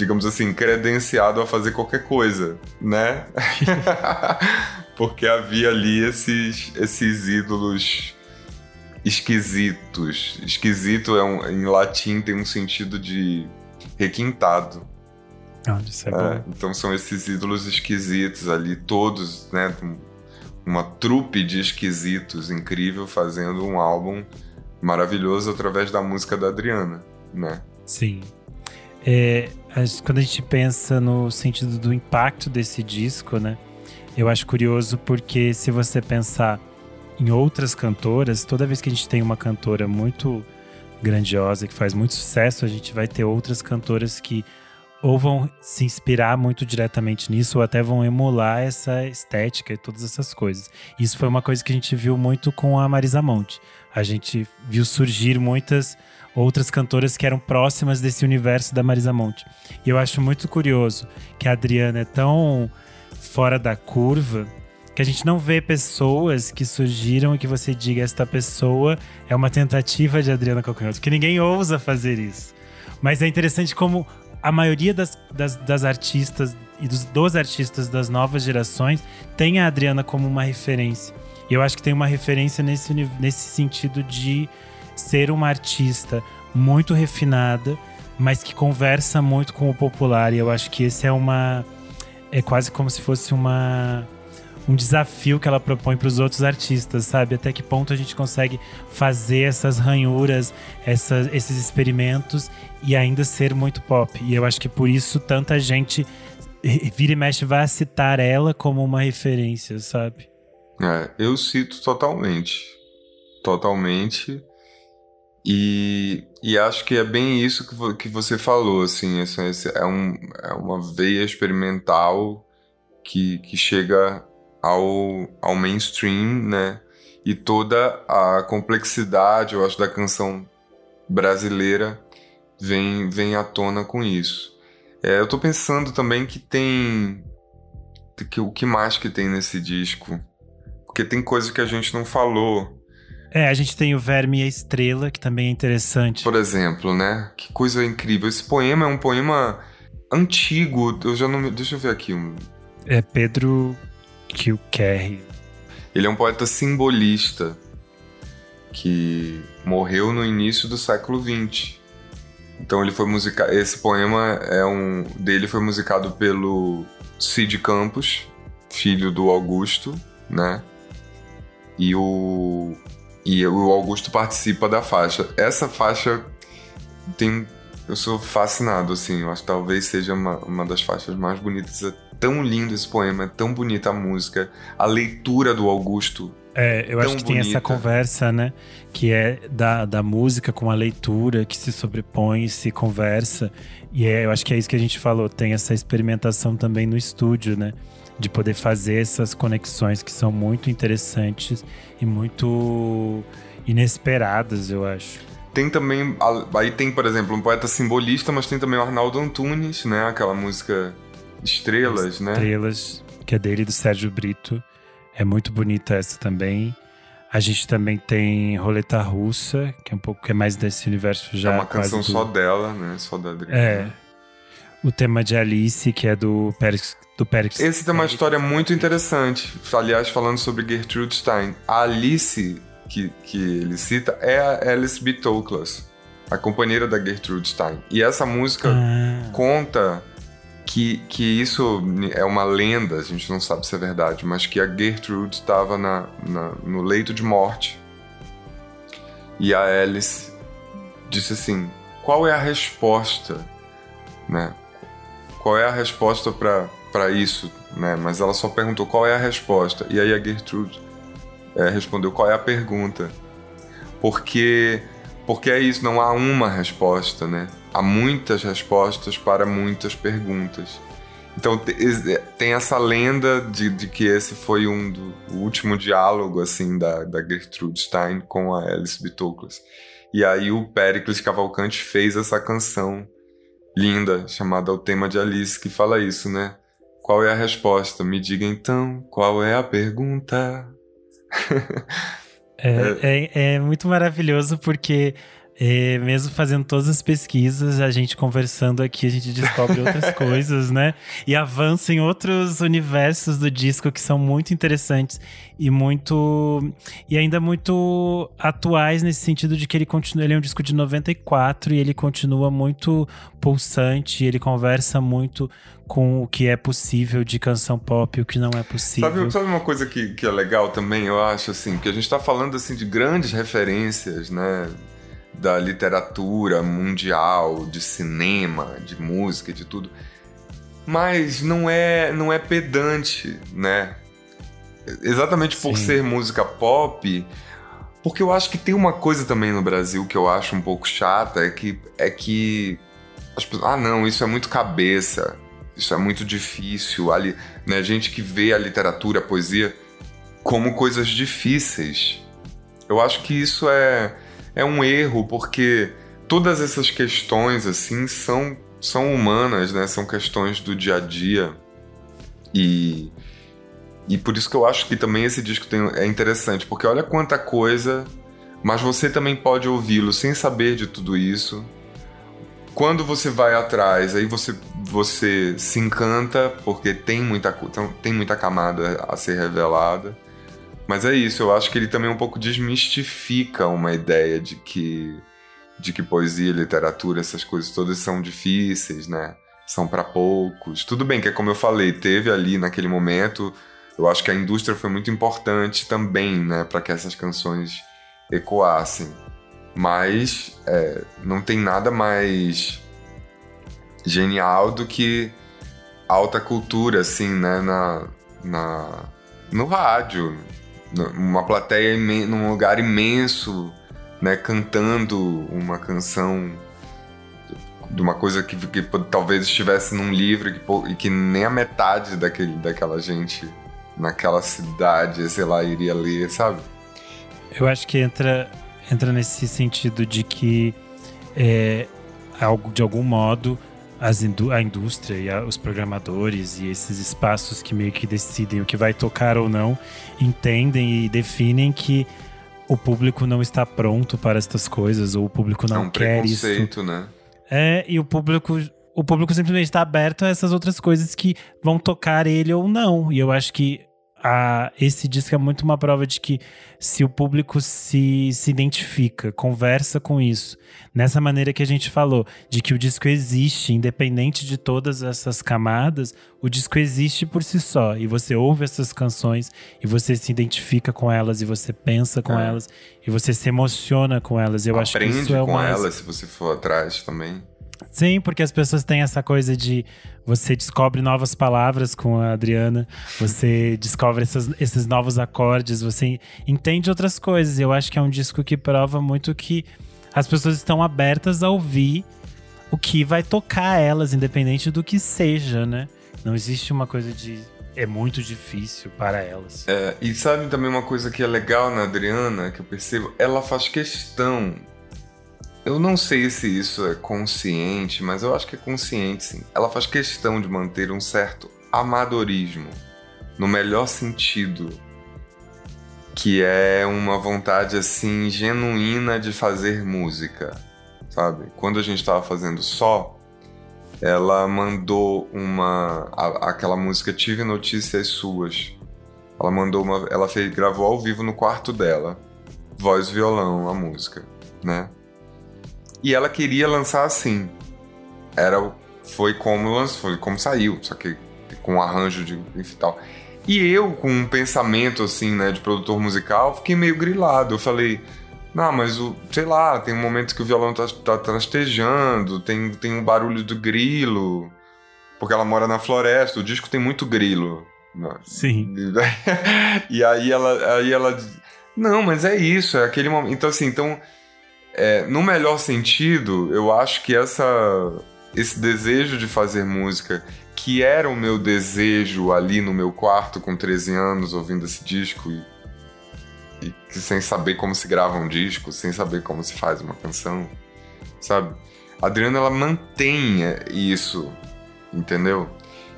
digamos assim, credenciado a fazer qualquer coisa, né? <laughs> Porque havia ali esses, esses ídolos esquisitos. Esquisito é um, em latim tem um sentido de requintado. Ah, isso é, é então são esses ídolos esquisitos ali, todos, né? Uma trupe de esquisitos incrível fazendo um álbum maravilhoso através da música da Adriana, né? Sim. É, quando a gente pensa no sentido do impacto desse disco, né? Eu acho curioso porque se você pensar em outras cantoras, toda vez que a gente tem uma cantora muito grandiosa que faz muito sucesso, a gente vai ter outras cantoras que ou vão se inspirar muito diretamente nisso, ou até vão emular essa estética e todas essas coisas. Isso foi uma coisa que a gente viu muito com a Marisa Monte. A gente viu surgir muitas outras cantoras que eram próximas desse universo da Marisa Monte. E eu acho muito curioso que a Adriana é tão fora da curva que a gente não vê pessoas que surgiram e que você diga esta pessoa é uma tentativa de Adriana Calcanhoto, que ninguém ousa fazer isso. Mas é interessante como a maioria das, das, das artistas e dos, dos artistas das novas gerações tem a Adriana como uma referência. E eu acho que tem uma referência nesse, nesse sentido de ser uma artista muito refinada, mas que conversa muito com o popular. E eu acho que esse é uma. É quase como se fosse uma um desafio que ela propõe para os outros artistas, sabe? Até que ponto a gente consegue fazer essas ranhuras, essas, esses experimentos e ainda ser muito pop. E eu acho que por isso tanta gente vira e mexe vai citar ela como uma referência, sabe? É, eu cito totalmente. Totalmente. E, e acho que é bem isso que, que você falou, assim, esse é, um, é uma veia experimental que, que chega ao, ao mainstream, né? E toda a complexidade, eu acho, da canção brasileira vem, vem à tona com isso. É, eu tô pensando também que tem. Que, o que mais que tem nesse disco? Porque tem coisa que a gente não falou. É, a gente tem o Verme e a Estrela, que também é interessante. Por exemplo, né? Que coisa incrível. Esse poema é um poema antigo. Eu já não. Deixa eu ver aqui. É Pedro Kilkerry. Ele é um poeta simbolista que morreu no início do século XX. Então ele foi musicado. Esse poema é um dele foi musicado pelo Cid Campos, filho do Augusto, né? E o e o Augusto participa da faixa. Essa faixa tem eu sou fascinado assim, eu acho que talvez seja uma, uma das faixas mais bonitas tão lindo esse poema, é tão bonita a música, a leitura do Augusto. É, eu acho que bonita. tem essa conversa, né? Que é da, da música com a leitura que se sobrepõe, se conversa. E é, eu acho que é isso que a gente falou, tem essa experimentação também no estúdio, né? De poder fazer essas conexões que são muito interessantes e muito inesperadas, eu acho. Tem também. Aí tem, por exemplo, um poeta simbolista, mas tem também o Arnaldo Antunes, né? Aquela música Estrelas, Estrelas né? Estrelas, que é dele do Sérgio Brito. É muito bonita essa também. A gente também tem Roleta Russa, que é um pouco que é mais desse universo já. É uma canção do... só dela, né? Só da Adriana. É. O tema de Alice, que é do Périx. Do Périx Esse tem uma história muito interessante. Aliás, falando sobre Gertrude Stein. A Alice, que, que ele cita, é a Alice B. Toklas, a companheira da Gertrude Stein. E essa música ah. conta que, que isso é uma lenda, a gente não sabe se é verdade, mas que a Gertrude estava na, na, no leito de morte e a Alice disse assim: qual é a resposta, né? Qual é a resposta para isso, né? Mas ela só perguntou qual é a resposta e aí a Gertrude é, respondeu qual é a pergunta, porque porque é isso, não há uma resposta, né? há muitas respostas para muitas perguntas. Então é, tem essa lenda de, de que esse foi um do, o último diálogo assim da, da Gertrude Stein com a Alice B. Toklas. E aí o Pericles Cavalcante fez essa canção linda chamada O Tema de Alice que fala isso, né? Qual é a resposta? Me diga então qual é a pergunta. <laughs> é, é, é muito maravilhoso porque é, mesmo fazendo todas as pesquisas, a gente conversando aqui, a gente descobre <laughs> outras coisas, né? E avança em outros universos do disco que são muito interessantes e muito. e ainda muito atuais nesse sentido de que ele continua. Ele é um disco de 94 e ele continua muito pulsante, ele conversa muito com o que é possível de canção pop e o que não é possível. Sabe, sabe uma coisa que, que é legal também, eu acho, assim, que a gente tá falando assim de grandes referências, né? Da literatura mundial, de cinema, de música, de tudo. Mas não é, não é pedante, né? Exatamente por Sim. ser música pop, porque eu acho que tem uma coisa também no Brasil que eu acho um pouco chata, é que é que as pessoas, ah, não, isso é muito cabeça. Isso é muito difícil, ali, né? Gente que vê a literatura, a poesia como coisas difíceis. Eu acho que isso é é um erro, porque todas essas questões, assim, são, são humanas, né? São questões do dia a dia. E, e por isso que eu acho que também esse disco tem, é interessante, porque olha quanta coisa, mas você também pode ouvi-lo sem saber de tudo isso. Quando você vai atrás, aí você, você se encanta, porque tem muita, tem muita camada a ser revelada. Mas é isso, eu acho que ele também um pouco desmistifica uma ideia de que de que poesia, literatura, essas coisas todas são difíceis, né? São para poucos. Tudo bem que é como eu falei, teve ali naquele momento, eu acho que a indústria foi muito importante também, né, para que essas canções ecoassem. Mas é, não tem nada mais genial do que alta cultura, assim, né, na, na no rádio, uma plateia num lugar imenso, né, cantando uma canção de uma coisa que, que talvez estivesse num livro que, e que, nem a metade daquele, daquela gente naquela cidade, sei lá, iria ler, sabe? Eu acho que entra, entra nesse sentido de que é, algo, de algum modo indú a indústria e a, os programadores e esses espaços que meio que decidem o que vai tocar ou não entendem e definem que o público não está pronto para estas coisas ou o público não é um quer isso. né? É, e o público o público simplesmente está aberto a essas outras coisas que vão tocar ele ou não. E eu acho que a, esse disco é muito uma prova de que se o público se, se identifica, conversa com isso, nessa maneira que a gente falou, de que o disco existe, independente de todas essas camadas, o disco existe por si só. E você ouve essas canções e você se identifica com elas e você pensa com é. elas e você se emociona com elas. Eu Aprende acho que isso é com elas se você for atrás também. Sim, porque as pessoas têm essa coisa de você descobre novas palavras com a Adriana, você descobre essas, esses novos acordes, você entende outras coisas. Eu acho que é um disco que prova muito que as pessoas estão abertas a ouvir o que vai tocar elas, independente do que seja, né? Não existe uma coisa de é muito difícil para elas. É, e sabe também uma coisa que é legal na Adriana, que eu percebo? Ela faz questão eu não sei se isso é consciente, mas eu acho que é consciente sim. Ela faz questão de manter um certo amadorismo, no melhor sentido, que é uma vontade assim genuína de fazer música, sabe? Quando a gente estava fazendo só, ela mandou uma a, aquela música Tive Notícias Suas. Ela mandou uma, ela fez, gravou ao vivo no quarto dela, voz violão a música, né? E ela queria lançar assim. Era foi como lançou, foi como saiu, só que com um arranjo de enfim, tal. E eu, com um pensamento assim, né, de produtor musical, fiquei meio grilado. Eu falei, não, mas o, sei lá, tem um momento que o violão tá, tá trastejando, tem, tem um barulho do grilo, porque ela mora na floresta, o disco tem muito grilo. Sim. <laughs> e aí ela, aí ela, não, mas é isso, é aquele momento. Então assim, então é, no melhor sentido, eu acho que essa, esse desejo de fazer música, que era o meu desejo ali no meu quarto com 13 anos, ouvindo esse disco e, e sem saber como se grava um disco, sem saber como se faz uma canção, sabe? A Adriana ela mantém isso, entendeu?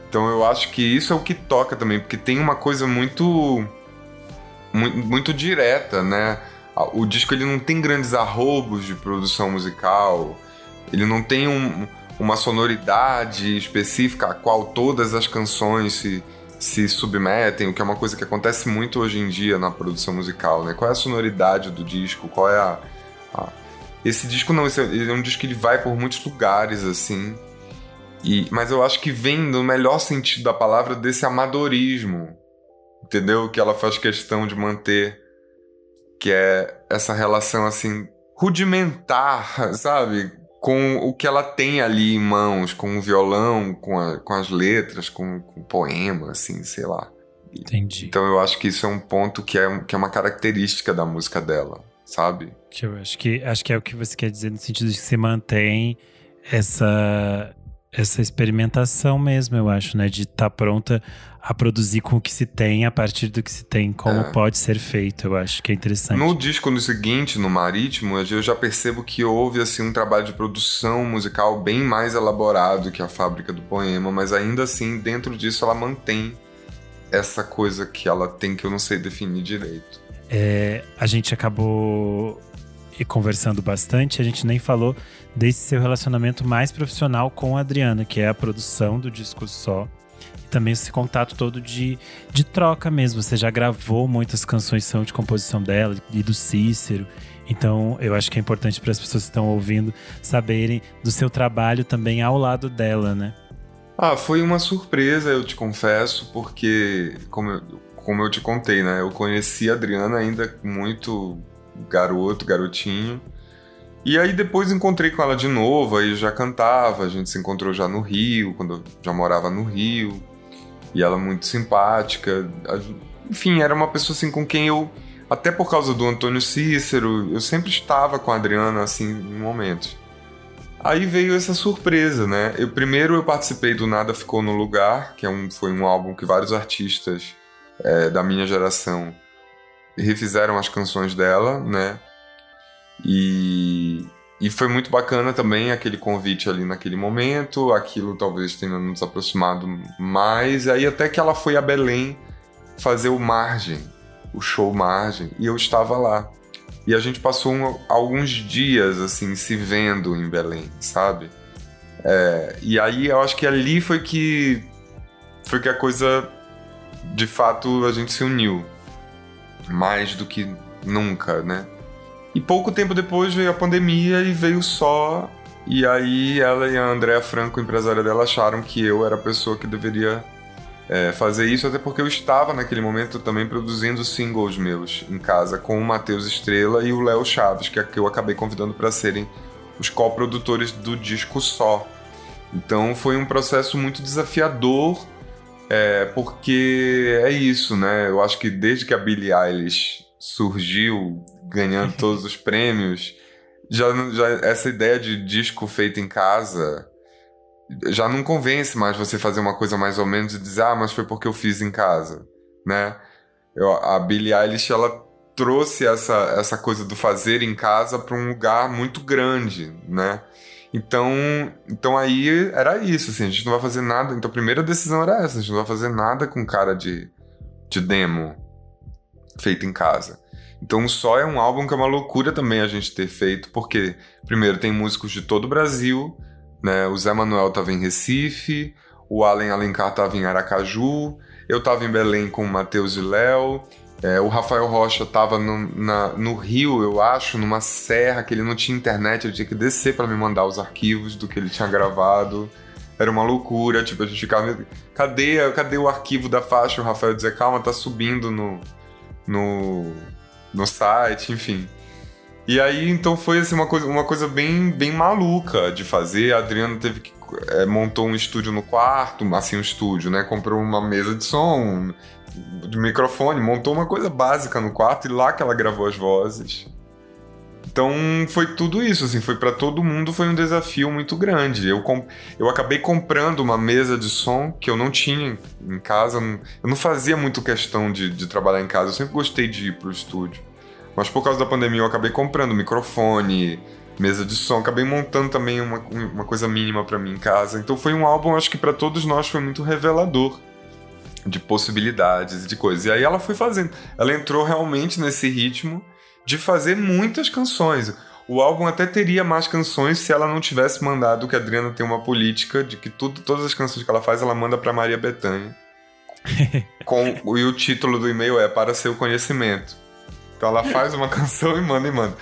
Então eu acho que isso é o que toca também, porque tem uma coisa muito muito, muito direta, né? O disco ele não tem grandes arrobos de produção musical, ele não tem um, uma sonoridade específica a qual todas as canções se, se submetem, o que é uma coisa que acontece muito hoje em dia na produção musical, né? Qual é a sonoridade do disco? Qual é a. a... Esse disco não, esse é, ele é um disco que ele vai por muitos lugares, assim. E, mas eu acho que vem no melhor sentido da palavra desse amadorismo, entendeu? Que ela faz questão de manter, que é essa relação assim rudimentar, <laughs> sabe? Com o que ela tem ali em mãos, com o violão, com, a, com as letras, com, com o poema, assim, sei lá. Entendi. Então eu acho que isso é um ponto que é, que é uma característica da música dela, sabe? Que eu acho que acho que é o que você quer dizer no sentido de que se mantém essa essa experimentação mesmo, eu acho, né? De estar tá pronta a produzir com o que se tem, a partir do que se tem, como é. pode ser feito. Eu acho que é interessante. No disco no seguinte, no Marítimo, eu já percebo que houve assim um trabalho de produção musical bem mais elaborado que a Fábrica do Poema, mas ainda assim, dentro disso, ela mantém essa coisa que ela tem que eu não sei definir direito. É, a gente acabou conversando bastante, a gente nem falou desse seu relacionamento mais profissional com a Adriana, que é a produção do disco só. Também esse contato todo de, de troca mesmo. Você já gravou muitas canções são de composição dela e do Cícero. Então, eu acho que é importante para as pessoas que estão ouvindo saberem do seu trabalho também ao lado dela, né? Ah, foi uma surpresa, eu te confesso, porque, como eu, como eu te contei, né? Eu conheci a Adriana ainda muito garoto, garotinho. E aí depois encontrei com ela de novo, aí já cantava, a gente se encontrou já no Rio, quando eu já morava no Rio. E ela muito simpática. Enfim, era uma pessoa assim com quem eu, até por causa do Antônio Cícero, eu sempre estava com a Adriana assim em momentos. Aí veio essa surpresa, né? Eu primeiro eu participei do Nada Ficou no Lugar, que é um, foi um álbum que vários artistas é, da minha geração refizeram as canções dela, né? E, e foi muito bacana também aquele convite ali naquele momento, aquilo talvez tenha nos aproximado mais. Aí até que ela foi a Belém fazer o Margem, o show Margem, e eu estava lá. E a gente passou um, alguns dias assim se vendo em Belém, sabe? É, e aí eu acho que ali foi que foi que a coisa de fato a gente se uniu mais do que nunca, né? E pouco tempo depois veio a pandemia e veio só. E aí ela e a Andréa Franco, empresária dela, acharam que eu era a pessoa que deveria é, fazer isso, até porque eu estava naquele momento também produzindo singles meus em casa com o Matheus Estrela e o Léo Chaves, que é que eu acabei convidando para serem os coprodutores do disco só. Então foi um processo muito desafiador, é, porque é isso, né? Eu acho que desde que a Billie Eilish surgiu ganhando <laughs> todos os prêmios, já, já essa ideia de disco feito em casa já não convence mais você fazer uma coisa mais ou menos e dizer, ah, mas foi porque eu fiz em casa, né? Eu, a Billie Eilish, ela trouxe essa, essa coisa do fazer em casa para um lugar muito grande, né? Então, então aí era isso, assim, a gente não vai fazer nada. Então a primeira decisão era essa, a gente não vai fazer nada com cara de, de demo feito em casa. Então só é um álbum que é uma loucura também a gente ter feito, porque primeiro tem músicos de todo o Brasil, né? O Zé Manuel estava em Recife, o Allen Alencar estava em Aracaju, eu estava em Belém com o Matheus e Léo, é, o Rafael Rocha estava no, no, Rio, eu acho, numa serra que ele não tinha internet, ele tinha que descer para me mandar os arquivos do que ele tinha gravado. Era uma loucura, tipo, a gente ficava. Cadê, cadê o arquivo da faixa? O Rafael dizia, calma, tá subindo no, no, no site, enfim. E aí, então foi assim, uma coisa, uma coisa bem, bem maluca de fazer. A Adriana teve que. É, montou um estúdio no quarto, assim, um estúdio, né? Comprou uma mesa de som, de microfone, montou uma coisa básica no quarto e lá que ela gravou as vozes. Então foi tudo isso, assim, foi para todo mundo foi um desafio muito grande. Eu, eu acabei comprando uma mesa de som que eu não tinha em casa. Eu não fazia muito questão de, de trabalhar em casa, eu sempre gostei de ir pro estúdio. Mas por causa da pandemia eu acabei comprando microfone, mesa de som. Acabei montando também uma, uma coisa mínima para mim em casa. Então foi um álbum, acho que para todos nós foi muito revelador de possibilidades, de coisas. E aí ela foi fazendo. Ela entrou realmente nesse ritmo de fazer muitas canções. O álbum até teria mais canções se ela não tivesse mandado que a Adriana tem uma política de que tudo, todas as canções que ela faz, ela manda para Maria Bethânia. <laughs> com, e o título do e-mail é Para Seu Conhecimento. Então ela faz uma <laughs> canção e manda e manda.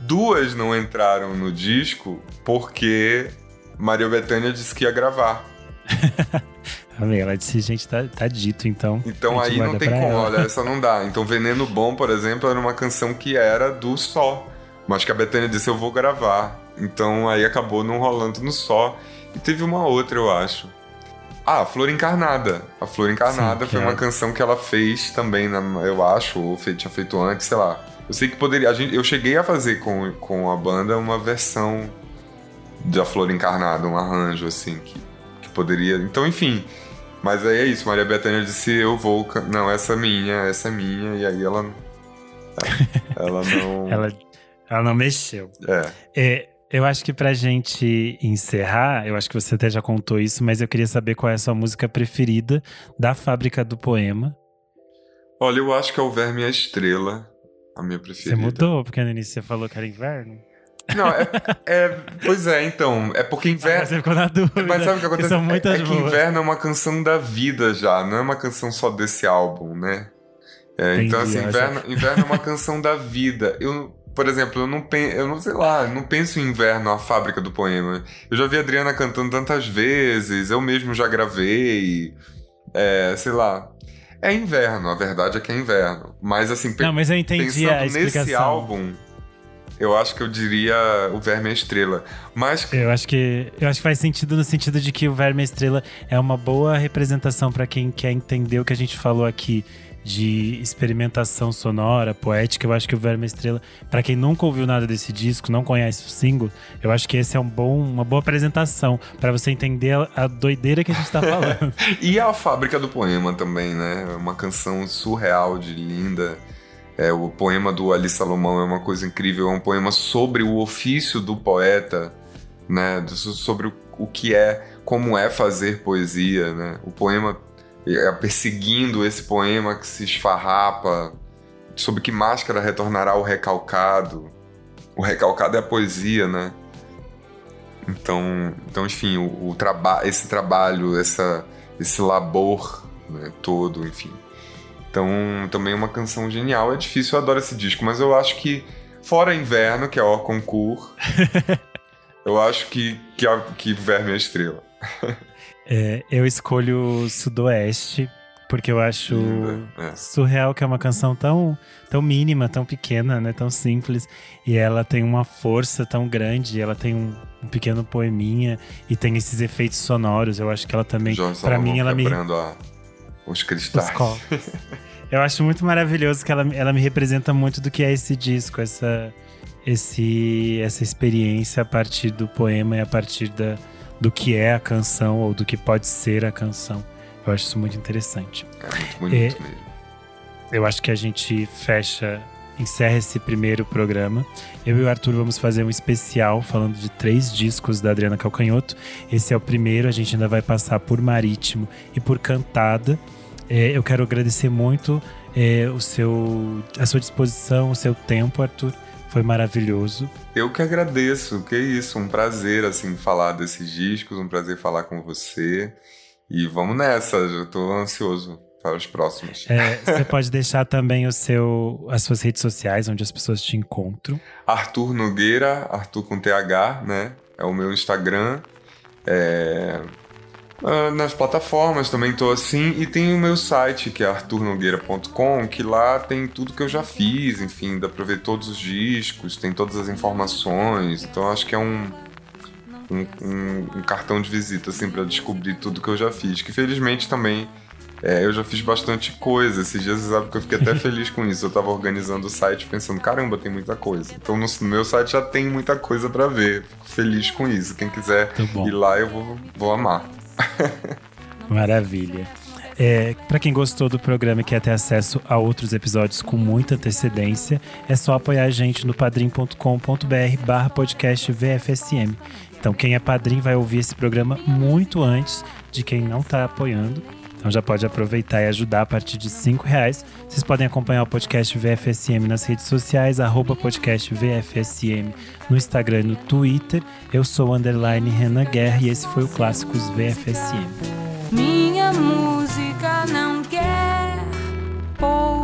Duas não entraram no disco porque Maria Bethânia disse que ia gravar. <laughs> Amiga, ela disse, gente, tá, tá dito, então. Então aí não tem como, ela. olha, essa não dá. Então Veneno Bom, por exemplo, era uma canção que era do Só. Mas que a Bethânia disse, eu vou gravar. Então aí acabou não rolando no Só. E teve uma outra, eu acho. Ah, a Flor Encarnada. A Flor Encarnada Sim, foi é. uma canção que ela fez também, eu acho, ou tinha feito antes, sei lá. Eu sei que poderia. A gente, eu cheguei a fazer com, com a banda uma versão da Flor Encarnada, um arranjo, assim, que, que poderia. Então, enfim. Mas aí é isso, Maria Bethânia disse: Eu vou. Não, essa é minha, essa é minha. E aí ela. Ela não. <laughs> ela, ela não mexeu. É. é. Eu acho que pra gente encerrar, eu acho que você até já contou isso, mas eu queria saber qual é a sua música preferida da Fábrica do Poema. Olha, eu acho que é o Verme e a Estrela, a minha preferida. Você mudou, porque no início você falou que era inverno? Não, é, é, Pois é, então. É porque inverno. Mas você ficou na dúvida. Mas sabe o que acontece? São muitas é, é que inverno é uma canção da vida já, não é uma canção só desse álbum, né? É, então, assim, inverno, inverno é uma canção da vida. Eu, por exemplo, eu não penso, eu não sei lá, não penso em inverno, a fábrica do poema. Eu já vi a Adriana cantando tantas vezes, eu mesmo já gravei. É, sei lá. É inverno, a verdade é que é inverno. Mas assim, não, mas eu entendi pensando nesse álbum, eu acho que eu diria o Verme é Estrela. Mas eu acho que eu acho que faz sentido no sentido de que o Verme é Estrela é uma boa representação para quem quer entender o que a gente falou aqui de experimentação sonora, poética. Eu acho que o Verme é Estrela, para quem nunca ouviu nada desse disco, não conhece o single, eu acho que esse é um bom, uma boa apresentação para você entender a, doideira que a gente tá falando. <laughs> e a Fábrica do Poema também, né? Uma canção surreal de linda. É, o poema do Ali Salomão é uma coisa incrível, é um poema sobre o ofício do poeta, né? Sobre o que é, como é fazer poesia, né? O poema é perseguindo esse poema que se esfarrapa, sob que máscara retornará o recalcado. O recalcado é a poesia, né? Então, então enfim, o, o traba esse trabalho, essa, esse labor né, todo, enfim. Então, também é uma canção genial. É difícil, eu adoro esse disco, mas eu acho que, fora Inverno, que é Or Concours, <laughs> eu acho que, que, que Verme é a Estrela. é, eu escolho Sudoeste, porque eu acho é. surreal que é uma canção tão, tão mínima, tão pequena, né, tão simples, e ela tem uma força tão grande, ela tem um, um pequeno poeminha e tem esses efeitos sonoros. Eu acho que ela também, para mim, ela me a os cristais. Os Eu acho muito maravilhoso que ela, ela me representa muito do que é esse disco, essa, esse, essa experiência a partir do poema e a partir da, do que é a canção ou do que pode ser a canção. Eu acho isso muito interessante. É muito bonito é, mesmo. Eu acho que a gente fecha, encerra esse primeiro programa. Eu e o Arthur vamos fazer um especial falando de três discos da Adriana Calcanhoto. Esse é o primeiro, a gente ainda vai passar por Marítimo e por Cantada. É, eu quero agradecer muito é, o seu, a sua disposição, o seu tempo, Arthur. Foi maravilhoso. Eu que agradeço, que isso, um prazer assim falar desses discos, um prazer falar com você. E vamos nessa, eu tô ansioso para os próximos. É, você pode deixar também o seu, as suas redes sociais, onde as pessoas te encontram. Arthur Nogueira, Arthur com TH, né? É o meu Instagram. É, Uh, nas plataformas também estou assim. E tem o meu site, que é arturnogueira.com, que lá tem tudo que eu já fiz, enfim, dá pra ver todos os discos, tem todas as informações. Então acho que é um, um, um, um cartão de visita, assim, para descobrir tudo que eu já fiz. Que felizmente também é, eu já fiz bastante coisa. Esses dias, sabe que eu fiquei até feliz com isso. Eu tava organizando o site pensando, caramba, tem muita coisa. Então no, meu site já tem muita coisa para ver. Fico feliz com isso. Quem quiser ir lá, eu vou, vou amar. Maravilha. É, para quem gostou do programa e quer ter acesso a outros episódios com muita antecedência, é só apoiar a gente no padrim.com.br barra podcast VFSM. Então quem é padrinho vai ouvir esse programa muito antes de quem não está apoiando. Então já pode aproveitar e ajudar a partir de cinco reais. Vocês podem acompanhar o podcast VFSM nas redes sociais, arroba podcast VFSM no Instagram e no Twitter. Eu sou o underline Renan Guerra e esse foi o Clássicos VFSM. Minha música não quer povo.